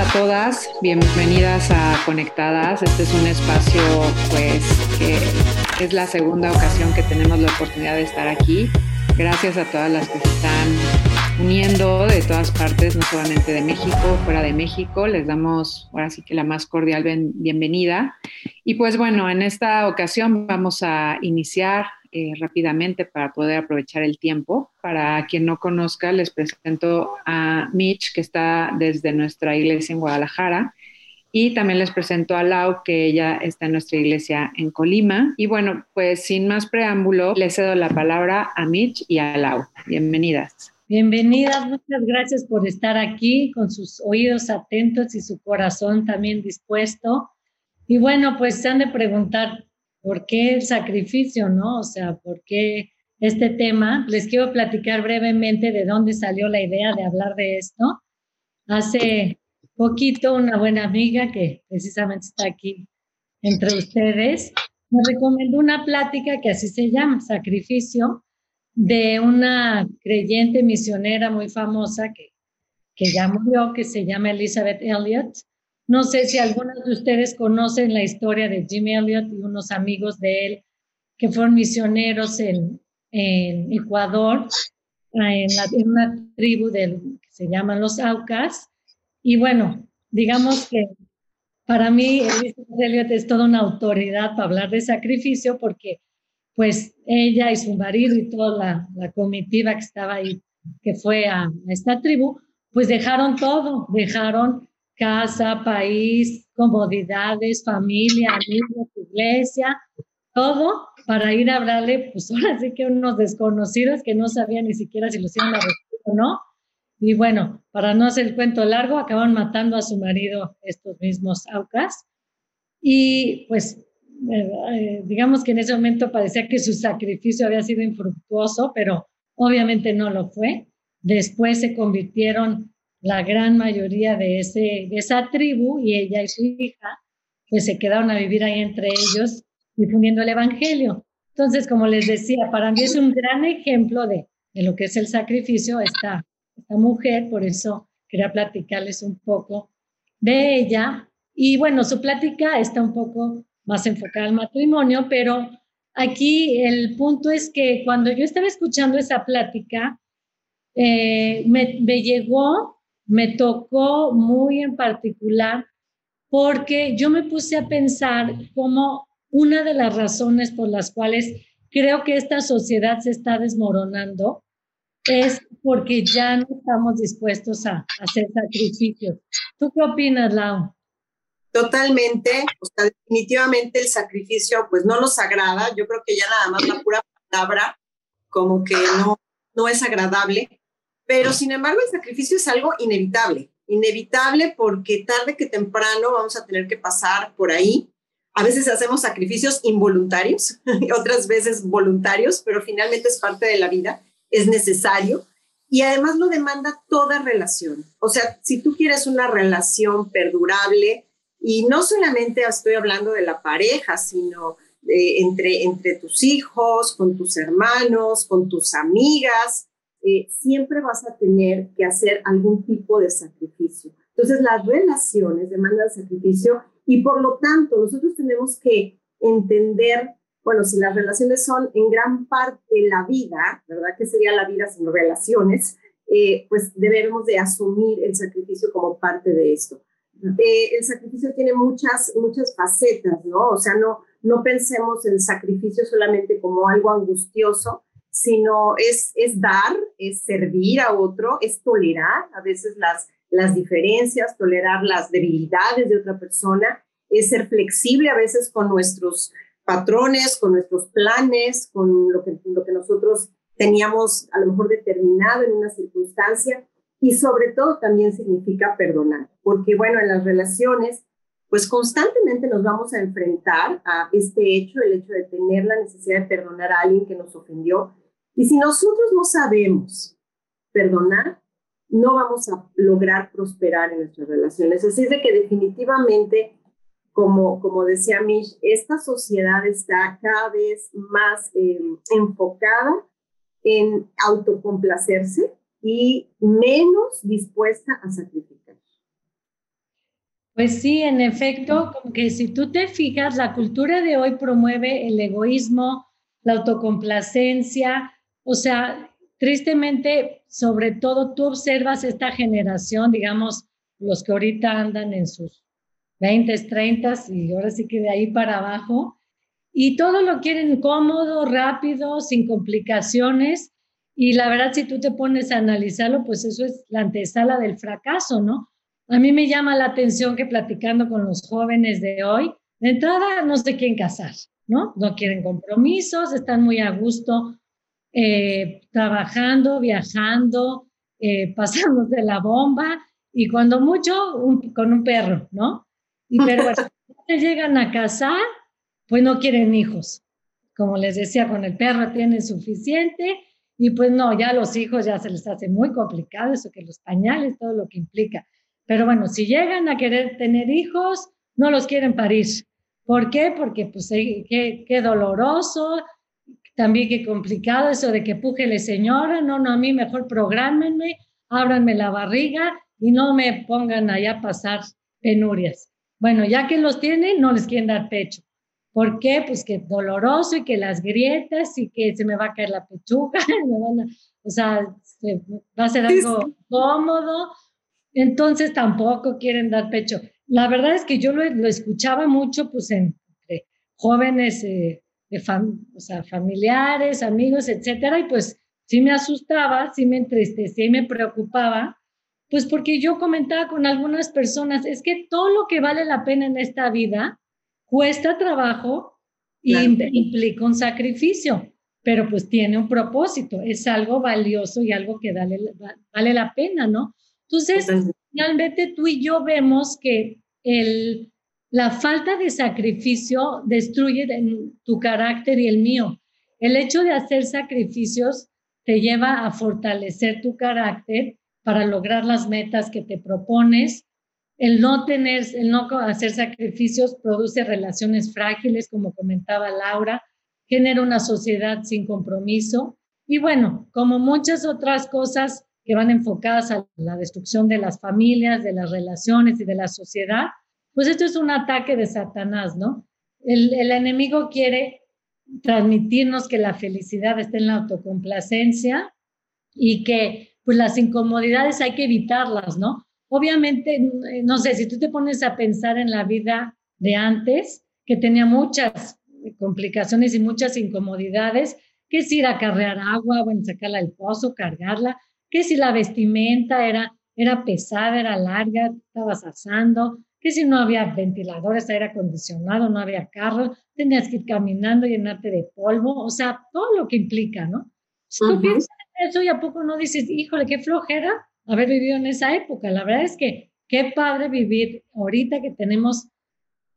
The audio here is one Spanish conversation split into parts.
a todas, bienvenidas a Conectadas. Este es un espacio pues que es la segunda ocasión que tenemos la oportunidad de estar aquí. Gracias a todas las que se están uniendo de todas partes, no solamente de México, fuera de México. Les damos ahora sí que la más cordial bienvenida. Y pues bueno, en esta ocasión vamos a iniciar eh, rápidamente para poder aprovechar el tiempo. Para quien no conozca, les presento a Mitch, que está desde nuestra iglesia en Guadalajara. Y también les presento a Lau, que ella está en nuestra iglesia en Colima. Y bueno, pues sin más preámbulo, le cedo la palabra a Mitch y a Lau. Bienvenidas. Bienvenidas, muchas gracias por estar aquí con sus oídos atentos y su corazón también dispuesto. Y bueno, pues se han de preguntar, ¿por qué el sacrificio, no? O sea, ¿por qué este tema? Les quiero platicar brevemente de dónde salió la idea de hablar de esto. Hace poquito una buena amiga que precisamente está aquí entre ustedes me recomendó una plática que así se llama, Sacrificio, de una creyente misionera muy famosa que, que ya murió, que se llama Elizabeth Elliot. No sé si algunos de ustedes conocen la historia de Jim Elliot y unos amigos de él que fueron misioneros en, Ecuador, en, en, una tribu del, que se llaman los Aucas. Y bueno, digamos que para mí Elliot es toda una autoridad para hablar de sacrificio porque pues ella y su marido y toda la, comitiva que estaba ahí, que fue a, esta tribu, pues dejaron todo, dejaron casa, país, comodidades, familia, amigos, iglesia, todo para ir a hablarle, pues ahora sí que unos desconocidos que no sabían ni siquiera si los iban a recibir o no. Y bueno, para no hacer el cuento largo, acaban matando a su marido estos mismos aucas. Y pues eh, digamos que en ese momento parecía que su sacrificio había sido infructuoso, pero obviamente no lo fue. Después se convirtieron la gran mayoría de, ese, de esa tribu y ella y su hija, pues se quedaron a vivir ahí entre ellos difundiendo el Evangelio. Entonces, como les decía, para mí es un gran ejemplo de, de lo que es el sacrificio esta, esta mujer, por eso quería platicarles un poco de ella. Y bueno, su plática está un poco más enfocada al matrimonio, pero aquí el punto es que cuando yo estaba escuchando esa plática, eh, me, me llegó, me tocó muy en particular, porque yo me puse a pensar como una de las razones por las cuales creo que esta sociedad se está desmoronando es porque ya no estamos dispuestos a, hacer sacrificios. ¿Tú qué opinas, Lau? Totalmente, definitivamente el sacrificio pues no nos agrada, yo creo que ya nada más la pura palabra como que no, no es agradable, pero sin embargo el sacrificio es algo inevitable, inevitable porque tarde que temprano vamos a tener que pasar por ahí. A veces hacemos sacrificios involuntarios, otras veces voluntarios, pero finalmente es parte de la vida, es necesario y además lo demanda toda relación. O sea, si tú quieres una relación perdurable, y no solamente estoy hablando de la pareja, sino entre, entre tus hijos, con tus hermanos, con tus amigas, eh, siempre vas a tener que hacer algún tipo de sacrificio. Entonces, las relaciones demandan sacrificio y por lo tanto nosotros tenemos que entender, bueno, si las relaciones son en gran parte la vida, ¿verdad? ¿Qué sería la vida sin relaciones? Eh, pues debemos de asumir el sacrificio como parte de esto. Eh, el sacrificio tiene muchas, muchas facetas, ¿no? O sea, no, no pensemos el sacrificio solamente como algo angustioso, sino es, es dar, es servir a otro, es tolerar a veces las, las diferencias, tolerar las debilidades de otra persona, es ser flexible a veces con nuestros patrones, con nuestros planes, con lo que, lo que nosotros teníamos a lo mejor determinado en una circunstancia y sobre todo también significa perdonar, porque bueno, en las relaciones, pues constantemente nos vamos a enfrentar a este hecho, el hecho de tener la necesidad de perdonar a alguien que nos ofendió. Y si nosotros no sabemos perdonar, no vamos a lograr prosperar en nuestras relaciones. Así es de que definitivamente, como, como decía Mish, esta sociedad está cada vez más eh, enfocada en autocomplacerse, y menos dispuesta a sacrificar. Pues sí, en efecto, como que si tú te fijas, la cultura de hoy promueve el egoísmo, la autocomplacencia, o sea, tristemente, sobre todo tú observas esta generación, digamos, los que ahorita andan en sus 20, 30 y ahora sí que de ahí para abajo, y todo lo quieren cómodo, rápido, sin complicaciones, y la verdad, si tú te pones a analizarlo, pues eso es la antesala del fracaso, ¿no? A mí me llama la atención que platicando con los jóvenes de hoy, de entrada no se quieren casar, ¿no? No quieren compromisos, están muy a gusto eh, trabajando, viajando, eh, de la bomba y cuando mucho con un perro, ¿no? Y pero se llegan a casar, pues no quieren hijos. Como les decía, con el perro tienen suficiente y pues no, ya los hijos ya se les hace muy complicado eso que los pañales, todo lo que implica. Pero bueno, si llegan a querer tener hijos, no los quieren parir. ¿Por qué? Porque pues qué, qué doloroso, también qué complicado eso de que pújele señora, no, no, a mí mejor prográmenme, ábranme la barriga y no me pongan allá a pasar penurias. Bueno, ya que los tienen, no les quieren dar pecho. ¿Por qué? Pues que doloroso y que las grietas y que se me va a caer la pechuga, o sea, va a ser algo cómodo, entonces tampoco quieren dar pecho. La verdad es que yo lo, escuchaba mucho pues entre jóvenes, eh, de o sea, familiares, amigos, etcétera, y pues sí me asustaba, sí me entristecía y me preocupaba, pues porque yo comentaba con algunas personas, es que todo lo que vale la pena en esta vida cuesta trabajo y implica un sacrificio, pero pues tiene un propósito, es algo valioso y algo que vale, vale la pena, ¿no? Entonces, finalmente tú y yo vemos que el, la falta de sacrificio destruye tu carácter y el mío. El hecho de hacer sacrificios te lleva a fortalecer tu carácter para lograr las metas que te propones. El no tener, el no hacer sacrificios produce relaciones frágiles, como comentaba Laura, genera una sociedad sin compromiso. Y bueno, como muchas otras cosas, que van enfocadas a la destrucción de las familias, de las relaciones y de la sociedad, pues esto es un ataque de Satanás, ¿no? El, enemigo quiere transmitirnos que la felicidad está en la autocomplacencia y que pues las incomodidades hay que evitarlas, ¿no? Obviamente, no sé, si tú te pones a pensar en la vida de antes, que tenía muchas complicaciones y muchas incomodidades, que es ir a carrear agua, bueno, sacarla del pozo, cargarla, que si la vestimenta era, era pesada, era larga, estabas asando, que si no había ventiladores, aire acondicionado, no había carro, tenías que ir caminando, llenarte de polvo, o sea, todo lo que implica, ¿no? Si tú piensas en eso y a poco no dices, híjole, qué flojera haber vivido en esa época. La verdad es que qué padre vivir ahorita que tenemos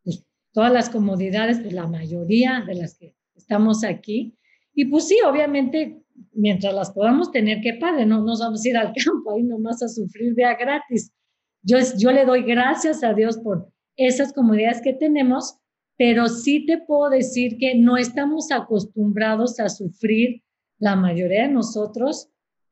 pues, todas las comodidades, pues la mayoría de las que estamos aquí. Y pues sí, obviamente mientras las podamos tener, qué padre, no nos vamos a ir al campo ahí nomás a sufrir de a gratis. Yo, yo le doy gracias a Dios por esas comodidades que tenemos, pero sí te puedo decir que no estamos acostumbrados a sufrir la mayoría de nosotros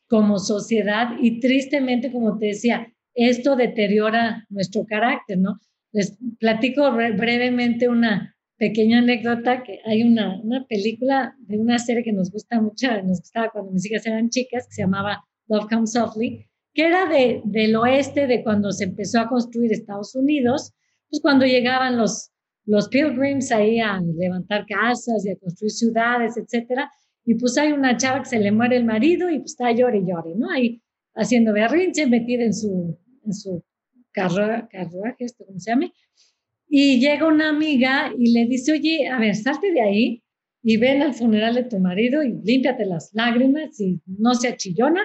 como sociedad y tristemente, como te decía, esto deteriora nuestro carácter, ¿no? Les platico brevemente una, pequeña anécdota, que hay una, una película de una serie que nos gusta mucho, nos gustaba cuando mis hijas eran chicas, que se llamaba Love Comes Softly, que era de, del oeste, de cuando se empezó a construir Estados Unidos, pues cuando llegaban los, los pilgrims ahí a levantar casas y a construir ciudades, etcétera, y pues hay una chava que se le muere el marido y pues está llore y llore, ¿no? Ahí haciendo berrinche, metida en su, en su carruaje, esto, ¿cómo se llama? Y llega una amiga y le dice, oye, a ver, salte de ahí y ven al funeral de tu marido y límpiate las lágrimas y no sea chillona,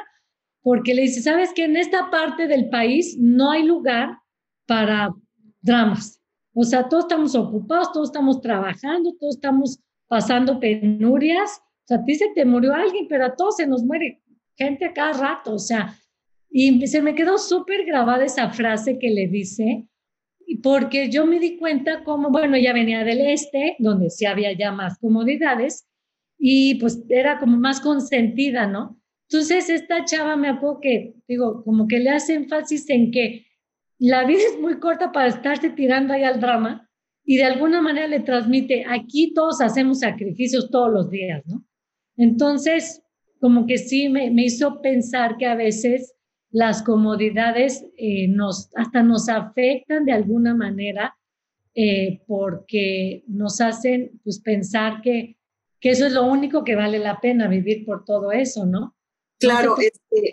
porque le dice, sabes que en esta parte del país no hay lugar para dramas. O sea, todos estamos ocupados, todos estamos trabajando, todos estamos pasando penurias. O sea, a ti se te murió alguien, pero a todos se nos muere gente a cada rato. O sea, y se me quedó súper grabada esa frase que le dice, porque yo me di cuenta como, bueno, ella venía del este, donde sí había ya más comodidades, y pues era como más consentida, ¿no? Entonces, esta chava me acuerdo que, digo, como que le hace énfasis en que la vida es muy corta para estarse tirando ahí al drama y de alguna manera le transmite, aquí todos hacemos sacrificios todos los días, ¿no? Entonces, como que sí me, hizo pensar que a veces las comodidades eh, nos, hasta nos afectan de alguna manera eh, porque nos hacen pues, pensar que, que eso es lo único que vale la pena vivir por todo eso, ¿no? Claro, este,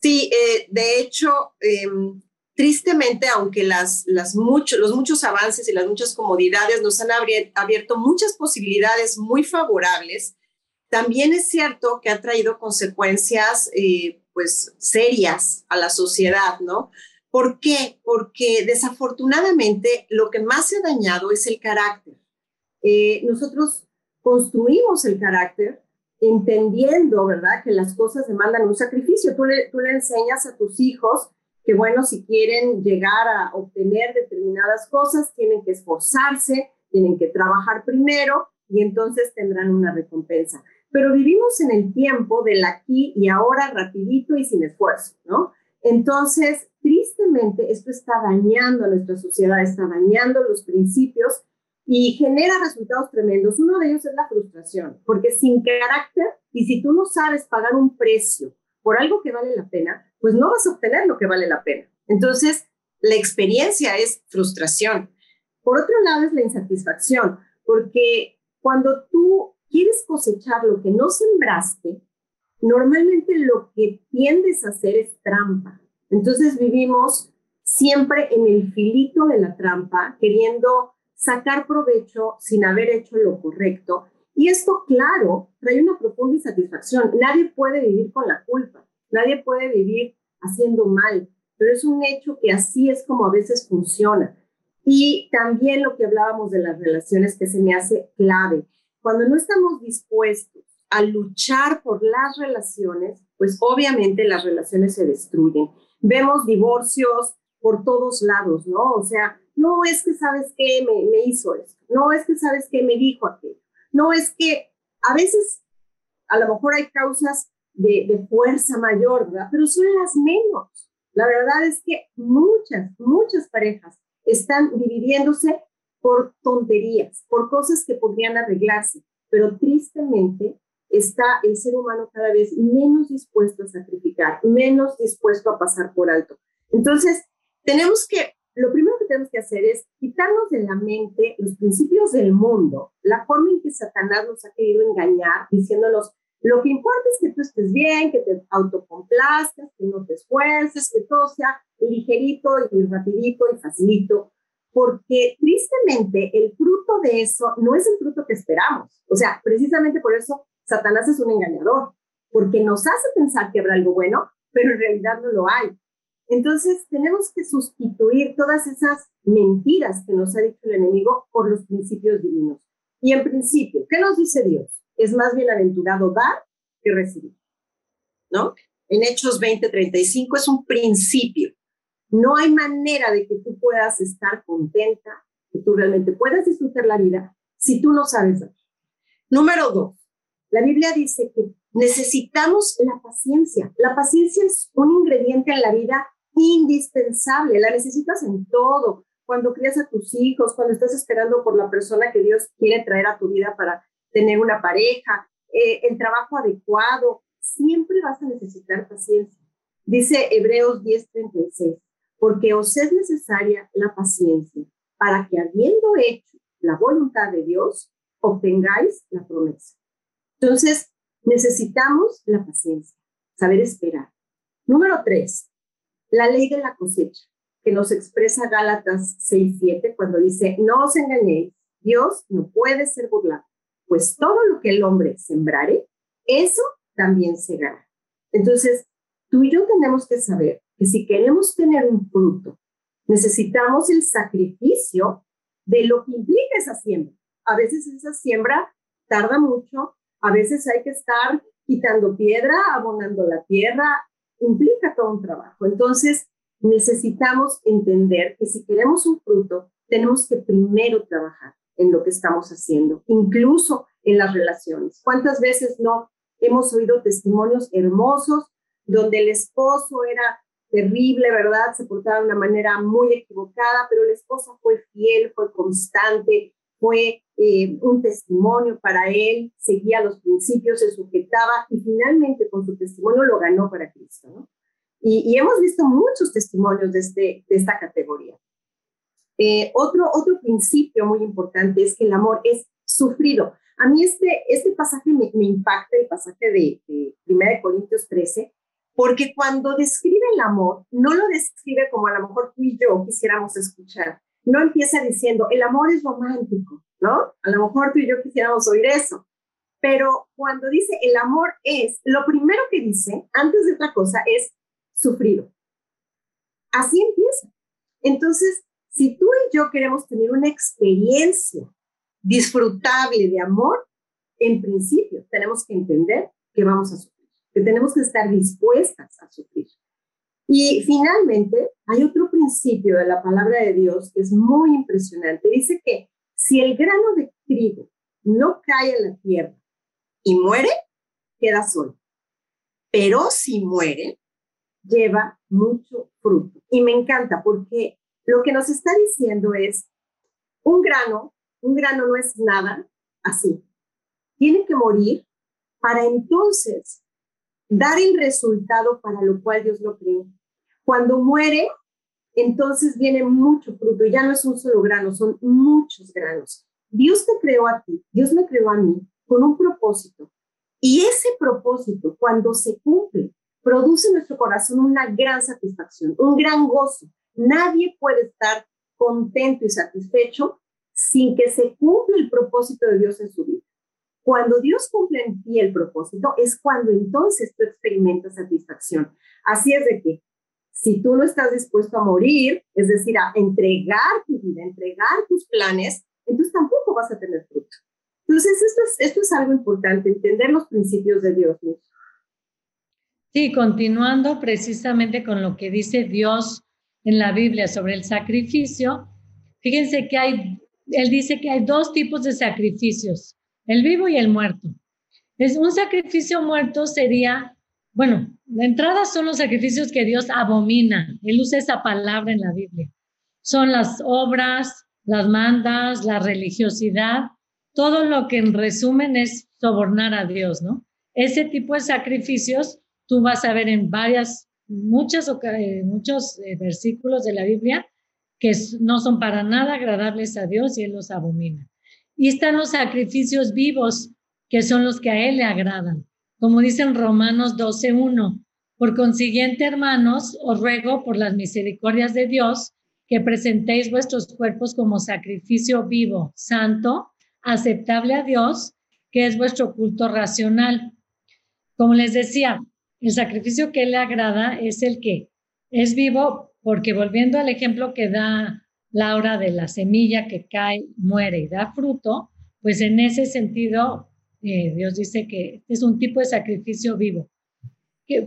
sí, eh, de hecho, em, tristemente, aunque las, las los muchos avances y las muchas comodidades nos han abierto muchas posibilidades muy favorables, también es cierto que ha traído consecuencias eh, pues serias a la sociedad, ¿no? ¿Por qué? Porque desafortunadamente lo que más se ha dañado es el carácter. Eh, nosotros construimos el carácter entendiendo, ¿verdad?, que las cosas demandan un sacrificio. Tú le, tú le enseñas a tus hijos que bueno, si quieren llegar a obtener determinadas cosas, tienen que esforzarse, tienen que trabajar primero y entonces tendrán una recompensa. Pero vivimos en el tiempo del aquí y ahora rapidito y sin esfuerzo, ¿no? Entonces, tristemente, esto está dañando a nuestra sociedad, está dañando los principios y genera resultados tremendos. Uno de ellos es la frustración, porque sin carácter y si tú no sabes pagar un precio por algo que vale la pena, pues no vas a obtener lo que vale la pena. Entonces, la experiencia es frustración. Por otro lado, es la insatisfacción, porque cuando tú quieres cosechar lo que no sembraste, normalmente lo que tiendes a hacer es trampa. Entonces vivimos siempre en el filito de la trampa, queriendo sacar provecho sin haber hecho lo correcto. Y esto, claro, trae una profunda insatisfacción. Nadie puede vivir con la culpa. Nadie puede vivir haciendo mal, pero es un hecho que así es como a veces funciona. Y también lo que hablábamos de las relaciones que se me hace clave. Cuando no estamos dispuestos a luchar por las relaciones, pues obviamente las relaciones se destruyen. Vemos divorcios por todos lados, ¿no? O sea, no es que sabes qué me, hizo esto, no es que sabes qué me dijo aquello, no es que a veces a lo mejor hay causas de, fuerza mayor, ¿verdad? Pero son las menos. La verdad es que muchas, muchas parejas están dividiéndose por tonterías, por cosas que podrían arreglarse, pero tristemente está el ser humano cada vez menos dispuesto a sacrificar, menos dispuesto a pasar por alto. Entonces, tenemos que, lo primero que tenemos que hacer es quitarnos de la mente los principios del mundo, la forma en que Satanás nos ha querido engañar, diciéndonos, lo que importa es que tú estés bien, que te autocomplazcas, que no te esfuerces, que todo sea ligerito y rapidito y facilito, porque tristemente el fruto de eso no es el fruto que esperamos. O sea, precisamente por eso Satanás es un engañador, porque nos hace pensar que habrá algo bueno, pero en realidad no lo hay. Entonces tenemos que sustituir todas esas mentiras que nos ha dicho el enemigo por los principios divinos. Y en principio, ¿qué nos dice Dios? es más bienaventurado dar que recibir, ¿no? En Hechos 20:35 es un principio. No hay manera de que tú puedas estar contenta, que tú realmente puedas disfrutar la vida si tú no sabes dar. Número dos, la Biblia dice que necesitamos la paciencia. La paciencia es un ingrediente en la vida indispensable, la necesitas en todo. Cuando crías a tus hijos, cuando estás esperando por la persona que Dios quiere traer a tu vida para tener una pareja, eh, el trabajo adecuado, siempre vas a necesitar paciencia. Dice Hebreos 10:36, porque os es necesaria la paciencia para que habiendo hecho la voluntad de Dios, obtengáis la promesa. Entonces, necesitamos la paciencia, saber esperar. Número tres, la ley de la cosecha, que nos expresa Gálatas 6:7 cuando dice, no os engañéis, Dios no puede ser burlado pues todo lo que el hombre sembrare, eso también segará. Entonces, tú y yo tenemos que saber que si queremos tener un fruto, necesitamos el sacrificio de lo que implica esa siembra. A veces esa siembra tarda mucho, a veces hay que estar quitando piedra, abonando la tierra, implica todo un trabajo. Entonces, necesitamos entender que si queremos un fruto, tenemos que primero trabajar en lo que estamos haciendo, incluso en las relaciones. ¿Cuántas veces no hemos oído testimonios hermosos donde el esposo era terrible, ¿verdad? Se portaba de una manera muy equivocada, pero la esposa fue fiel, fue constante, fue eh, un testimonio para él, seguía los principios, se sujetaba y finalmente con su testimonio lo ganó para Cristo, ¿no? Y, hemos visto muchos testimonios de, este, de esta categoría. Eh, otro, otro principio muy importante es que el amor es sufrido. A mí este, este pasaje me, me impacta, el pasaje de, de 1 Corintios 13, porque cuando describe el amor, no lo describe como a lo mejor tú y yo quisiéramos escuchar. No empieza diciendo, el amor es romántico, ¿no? A lo mejor tú y yo quisiéramos oír eso. Pero cuando dice el amor es, lo primero que dice, antes de otra cosa, es sufrido. Así empieza. Entonces, si tú y yo queremos tener una experiencia disfrutable de amor, en principio tenemos que entender que vamos a sufrir, que tenemos que estar dispuestas a sufrir. Y finalmente, hay otro principio de la palabra de Dios que es muy impresionante. Dice que si el grano de trigo no cae en la tierra y muere, queda solo. Pero si muere, lleva mucho fruto. Y me encanta porque lo que nos está diciendo es, un grano, un grano no es nada así. Tiene que morir para entonces dar el resultado para lo cual Dios lo creó. Cuando muere, entonces viene mucho fruto y ya no es un solo grano, son muchos granos. Dios te creó a ti, Dios me creó a mí con un propósito. Y ese propósito, cuando se cumple, produce en nuestro corazón una gran satisfacción, un gran gozo. Nadie puede estar contento y satisfecho sin que se cumpla el propósito de Dios en su vida. Cuando Dios cumple en ti el propósito, es cuando entonces tú experimentas satisfacción. Así es de que si tú no estás dispuesto a morir, es decir, a entregar tu vida, entregar tus planes, entonces tampoco vas a tener fruto. Entonces, esto es, esto es algo importante, entender los principios de Dios. Sí, continuando precisamente con lo que dice Dios en la Biblia sobre el sacrificio, fíjense que hay, él dice que hay dos tipos de sacrificios, el vivo y el muerto. Es un sacrificio muerto sería, bueno, de entrada son los sacrificios que Dios abomina. Él usa esa palabra en la Biblia. Son las obras, las mandas, la religiosidad, todo lo que en resumen es sobornar a Dios, ¿no? Ese tipo de sacrificios tú vas a ver en varias, muchas, eh, muchos eh, versículos de la Biblia que no son para nada agradables a Dios y Él los abomina. Y están los sacrificios vivos, que son los que a Él le agradan. Como dicen Romanos 12.1, por consiguiente, hermanos, os ruego por las misericordias de Dios que presentéis vuestros cuerpos como sacrificio vivo, santo, aceptable a Dios, que es vuestro culto racional. Como les decía, el sacrificio que le agrada es el que es vivo, porque volviendo al ejemplo que da Laura de la semilla que cae, muere y da fruto, pues en ese sentido eh, Dios dice que es un tipo de sacrificio vivo.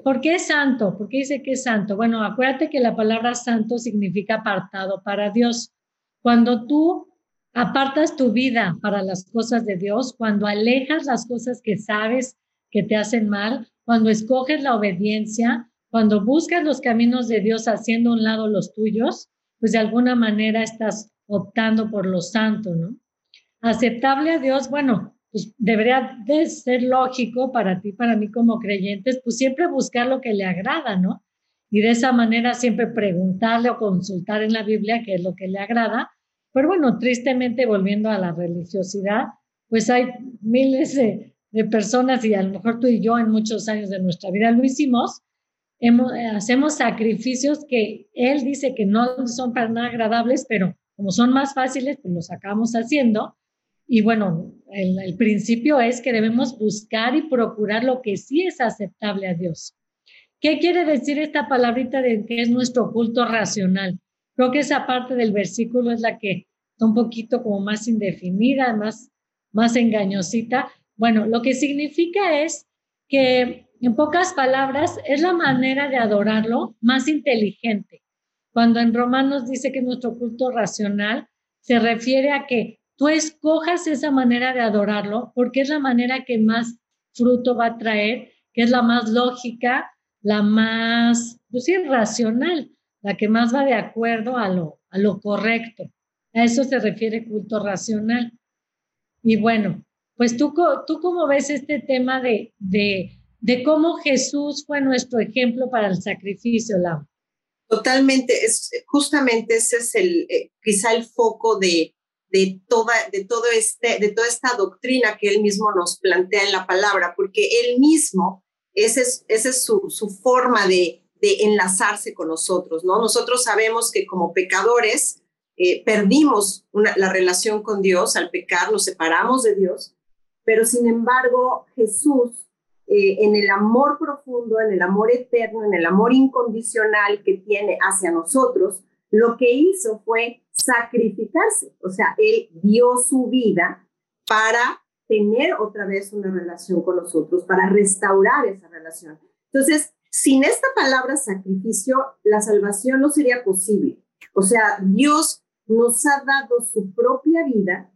¿Por qué es santo? ¿Por qué dice que es santo? Bueno, acuérdate que la palabra santo significa apartado para Dios. Cuando tú apartas tu vida para las cosas de Dios, cuando alejas las cosas que sabes que te hacen mal, cuando escoges la obediencia, cuando buscas los caminos de Dios haciendo a un lado los tuyos, pues de alguna manera estás optando por lo santo, ¿no? Aceptable a Dios, bueno, pues debería de ser lógico para ti, para mí como creyentes, pues siempre buscar lo que le agrada, ¿no? Y de esa manera siempre preguntarle o consultar en la Biblia qué es lo que le agrada. Pero bueno, tristemente volviendo a la religiosidad, pues hay miles de, personas, y a lo mejor tú y yo en muchos años de nuestra vida lo hicimos, hacemos sacrificios que él dice que no son para nada agradables, pero como son más fáciles, pues los acabamos haciendo. Y bueno, el, principio es que debemos buscar y procurar lo que sí es aceptable a Dios. ¿Qué quiere decir esta palabrita de que es nuestro culto racional? Creo que esa parte del versículo es la que está un poquito como más indefinida, más, más engañosita, bueno, lo que significa es que, en pocas palabras, es la manera de adorarlo más inteligente. Cuando en Romanos dice que nuestro culto racional se refiere a que tú escojas esa manera de adorarlo porque es la manera que más fruto va a traer, que es la más lógica, la más, pues sí, racional, la que más va de acuerdo a lo, a lo correcto. A eso se refiere culto racional. Y bueno, pues tú, tú cómo ves este tema de, de, de cómo Jesús fue nuestro ejemplo para el sacrificio, Lau. Totalmente, es, justamente ese es el, eh, quizá el foco de, de, toda, de, todo este, de toda esta doctrina que él mismo nos plantea en la palabra, porque él mismo, esa es, ese es su, su forma de, de, enlazarse con nosotros, ¿no? Nosotros sabemos que como pecadores eh, perdimos la relación con Dios, al pecar nos separamos de Dios, pero sin embargo Jesús, eh, en el amor profundo, en el amor eterno, en el amor incondicional que tiene hacia nosotros, lo que hizo fue sacrificarse, o sea, él dio su vida para tener otra vez una relación con nosotros, para restaurar esa relación. Entonces, sin esta palabra sacrificio, la salvación no sería posible. O sea, Dios nos ha dado su propia vida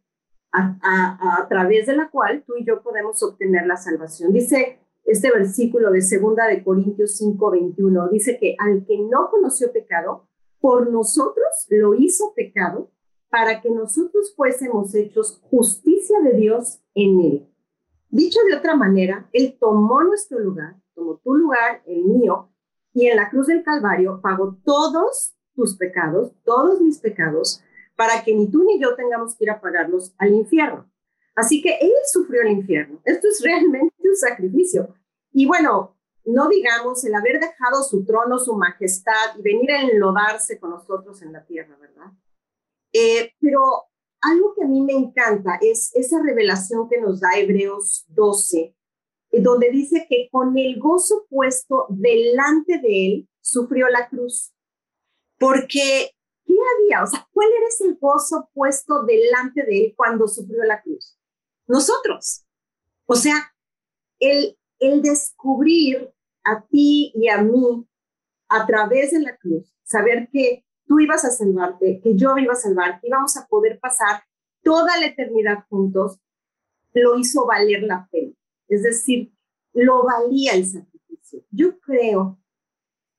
a, través de la cual tú y yo podemos obtener la salvación. Dice este versículo de segunda de Corintios 5, 21, dice que al que no conoció pecado, por nosotros lo hizo pecado para que nosotros fuésemos hechos justicia de Dios en él. Dicho de otra manera, Él tomó nuestro lugar, tomó tu lugar, el mío, y en la cruz del Calvario pagó todos tus pecados, todos mis pecados, para que ni tú ni yo tengamos que ir a pagarlos al infierno. Así que Él sufrió el infierno. Esto es realmente un sacrificio. Y bueno, no digamos el haber dejado su trono, su majestad y venir a enlodarse con nosotros en la tierra, ¿verdad? Eh, pero algo que a mí me encanta es esa revelación que nos da Hebreos 12, eh, donde dice que con el gozo puesto delante de él, sufrió la cruz. Porque, ¿qué había? O sea, ¿cuál era ese gozo puesto delante de él cuando sufrió la cruz? Nosotros. O sea, el, el descubrir a ti y a mí a través de la cruz, saber que tú ibas a salvarte, que yo iba a salvar, que íbamos a poder pasar toda la eternidad juntos, lo hizo valer la pena. Es decir, lo valía el sacrificio. Yo creo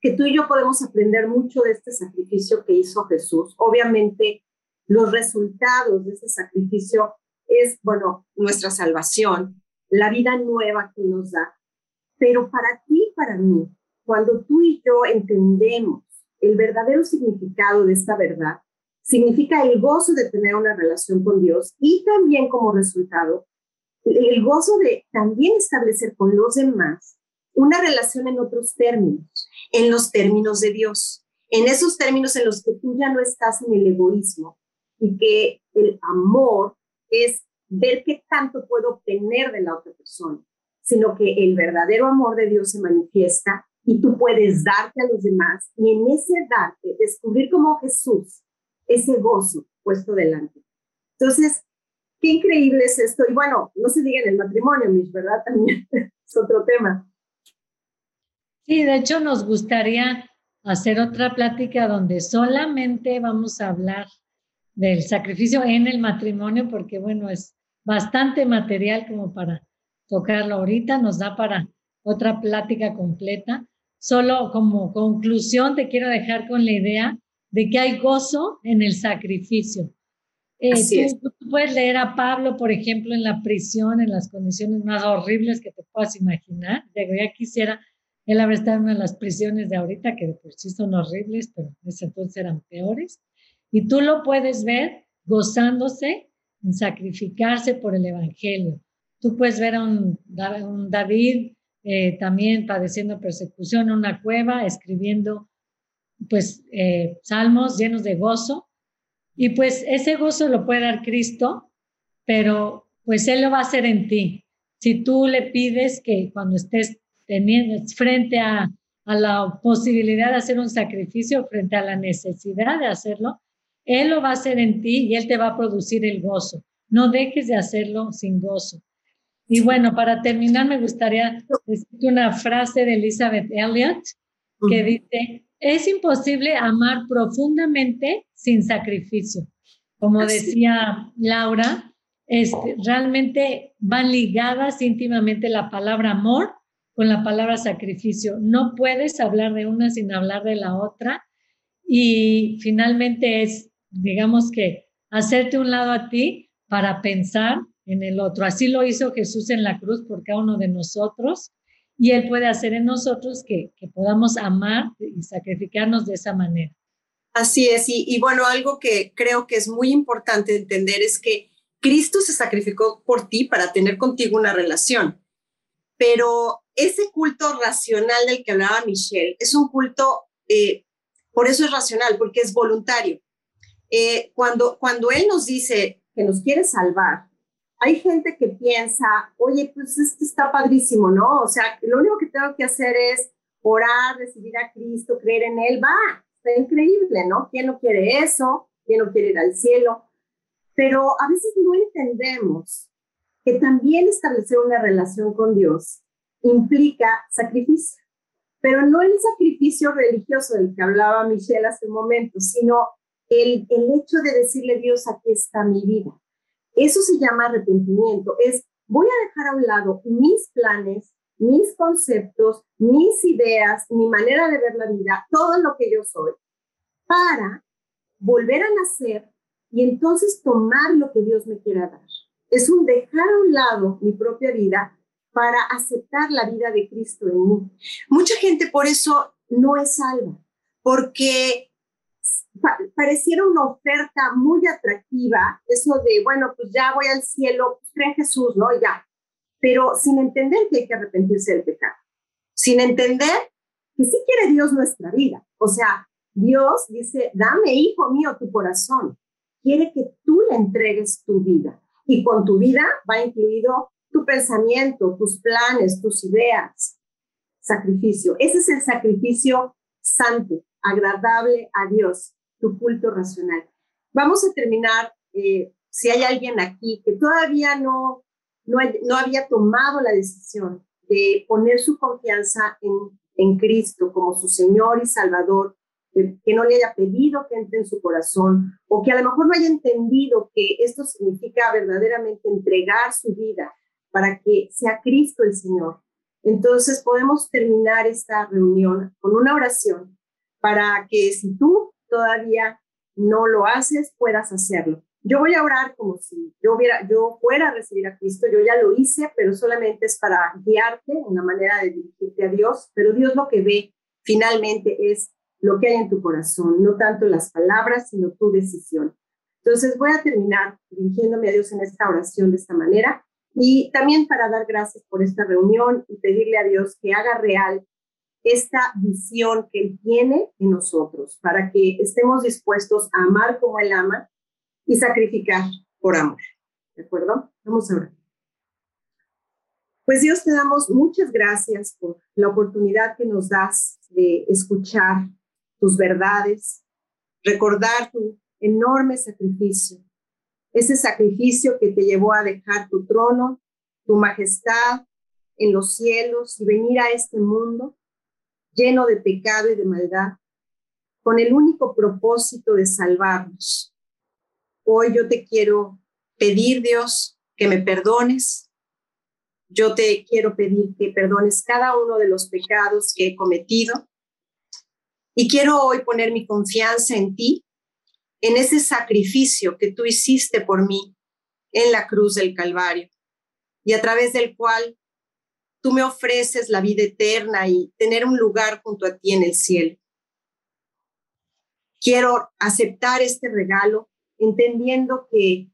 que tú y yo podemos aprender mucho de este sacrificio que hizo Jesús. Obviamente, los resultados de ese sacrificio es, bueno, nuestra salvación, la vida nueva que nos da, pero para ti, para mí, cuando tú y yo entendemos el verdadero significado de esta verdad, significa el gozo de tener una relación con Dios y también como resultado, el gozo de también establecer con los demás una relación en otros términos, en los términos de Dios, en esos términos en los que tú ya no estás en el egoísmo y que el amor es ver qué tanto puedo obtener de la otra persona sino que el verdadero amor de Dios se manifiesta y tú puedes darte a los demás y en ese darte descubrir como Jesús ese gozo puesto delante. Entonces, qué increíble es esto. Y bueno, no se diga en el matrimonio, mis, ¿verdad? También es otro tema. Sí, de hecho nos gustaría hacer otra plática donde solamente vamos a hablar del sacrificio en el matrimonio, porque bueno, es bastante material como para tocarlo ahorita, nos da para otra plática completa. Solo como conclusión te quiero dejar con la idea de que hay gozo en el sacrificio. Eh, tú, puedes leer a Pablo, por ejemplo, en la prisión, en las condiciones más horribles que te puedas imaginar. Digo, ya quisiera él haber estado en una de las prisiones de ahorita, que de por sí son horribles, pero en ese entonces eran peores. Y tú lo puedes ver gozándose en sacrificarse por el Evangelio. Tú puedes ver a un, David eh, también padeciendo persecución en una cueva, escribiendo pues eh, salmos llenos de gozo. Y pues ese gozo lo puede dar Cristo, pero pues Él lo va a hacer en ti. Si tú le pides que cuando estés teniendo, frente a, a la posibilidad de hacer un sacrificio, frente a la necesidad de hacerlo, Él lo va a hacer en ti y Él te va a producir el gozo. No dejes de hacerlo sin gozo. Y bueno, para terminar, me gustaría decirte una frase de Elizabeth Elliot que dice, es imposible amar profundamente sin sacrificio. Como decía Laura, este, realmente van ligadas íntimamente la palabra amor con la palabra sacrificio. No puedes hablar de una sin hablar de la otra. Y finalmente es, digamos que, hacerte un lado a ti para pensar en el otro. Así lo hizo Jesús en la cruz por cada uno de nosotros y Él puede hacer en nosotros que, podamos amar y sacrificarnos de esa manera. Así es, y, y, bueno, algo que creo que es muy importante entender es que Cristo se sacrificó por ti para tener contigo una relación, pero ese culto racional del que hablaba Michelle es un culto, eh, por eso es racional, porque es voluntario. Eh, cuando, cuando Él nos dice que nos quiere salvar, hay gente que piensa, oye, pues esto está padrísimo, ¿no? O sea, lo único que tengo que hacer es orar, recibir a Cristo, creer en Él, va, está increíble, ¿no? ¿Quién no quiere eso? ¿Quién no quiere ir al cielo? Pero a veces no entendemos que también establecer una relación con Dios implica sacrificio, pero no el sacrificio religioso del que hablaba Michelle hace un momento, sino el, el hecho de decirle Dios, aquí está mi vida eso se llama arrepentimiento. Es, voy a dejar a un lado mis planes, mis conceptos, mis ideas, mi manera de ver la vida, todo lo que yo soy, para volver a nacer y entonces tomar lo que Dios me quiera dar. Es un dejar a un lado mi propia vida para aceptar la vida de Cristo en mí. Mucha gente por eso no es salva, porque pareciera una oferta muy atractiva, eso de, bueno, pues ya voy al cielo, pues cree Jesús, ¿no? Ya. Pero sin entender que hay que arrepentirse del pecado, sin entender que sí quiere Dios nuestra vida. O sea, Dios dice, dame, hijo mío, tu corazón. Quiere que tú le entregues tu vida. Y con tu vida va incluido tu pensamiento, tus planes, tus ideas. Sacrificio. Ese es el sacrificio santo, agradable a Dios tu culto racional. Vamos a terminar, eh, si hay alguien aquí que todavía no, no, había tomado la decisión de poner su confianza en, en Cristo como su Señor y Salvador, que, que, no le haya pedido que entre en su corazón o que a lo mejor no haya entendido que esto significa verdaderamente entregar su vida para que sea Cristo el Señor. Entonces podemos terminar esta reunión con una oración para que si tú todavía no lo haces, puedas hacerlo. Yo voy a orar como si yo, hubiera, yo fuera a recibir a Cristo, yo ya lo hice, pero solamente es para guiarte, una manera de dirigirte a Dios, pero Dios lo que ve finalmente es lo que hay en tu corazón, no tanto las palabras, sino tu decisión. Entonces voy a terminar dirigiéndome a Dios en esta oración de esta manera y también para dar gracias por esta reunión y pedirle a Dios que haga real esta visión que Él tiene en nosotros, para que estemos dispuestos a amar como Él ama y sacrificar por amor. ¿De acuerdo? Vamos a ver. Pues Dios te damos muchas gracias por la oportunidad que nos das de escuchar tus verdades, recordar tu enorme sacrificio, ese sacrificio que te llevó a dejar tu trono, tu majestad en los cielos y venir a este mundo lleno de pecado y de maldad, con el único propósito de salvarnos. Hoy yo te quiero pedir, Dios, que me perdones. Yo te quiero pedir que perdones cada uno de los pecados que he cometido. Y quiero hoy poner mi confianza en ti, en ese sacrificio que tú hiciste por mí en la cruz del Calvario y a través del cual tú me ofreces la vida eterna y tener un lugar junto a ti en el cielo. Quiero aceptar este regalo entendiendo que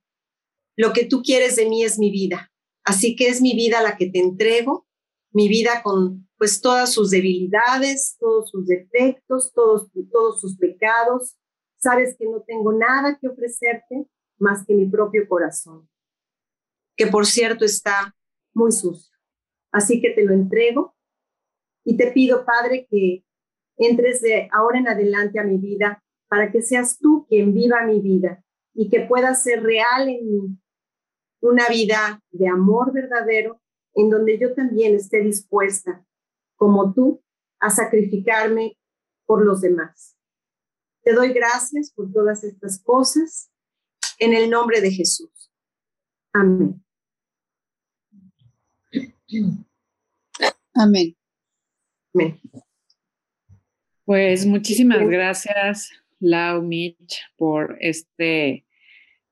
lo que tú quieres de mí es mi vida. Así que es mi vida la que te entrego, mi vida con pues todas sus debilidades, todos sus defectos, todos, todos sus pecados. Sabes que no tengo nada que ofrecerte más que mi propio corazón, que por cierto está muy sucio. Así que te lo entrego y te pido, Padre, que entres de ahora en adelante a mi vida para que seas tú quien viva mi vida y que pueda ser real en mí una vida de amor verdadero en donde yo también esté dispuesta, como tú, a sacrificarme por los demás. Te doy gracias por todas estas cosas en el nombre de Jesús. Amén. Amén. Amén. Pues muchísimas gracias, Lau Mitch, por este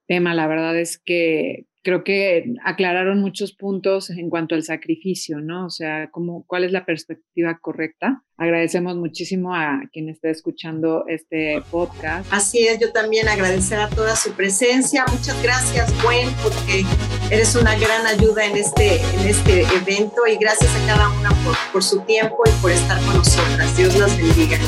tema. La verdad es que creo que aclararon muchos puntos en cuanto al sacrificio, ¿no? O sea, cómo, cuál es la perspectiva correcta. Agradecemos muchísimo a quien esté escuchando este podcast. Así es, yo también agradecer a toda su presencia. Muchas gracias, Gwen, porque eres una gran ayuda en este, en este evento y gracias a cada una por, por su tiempo y por estar con nosotras. Dios las bendiga.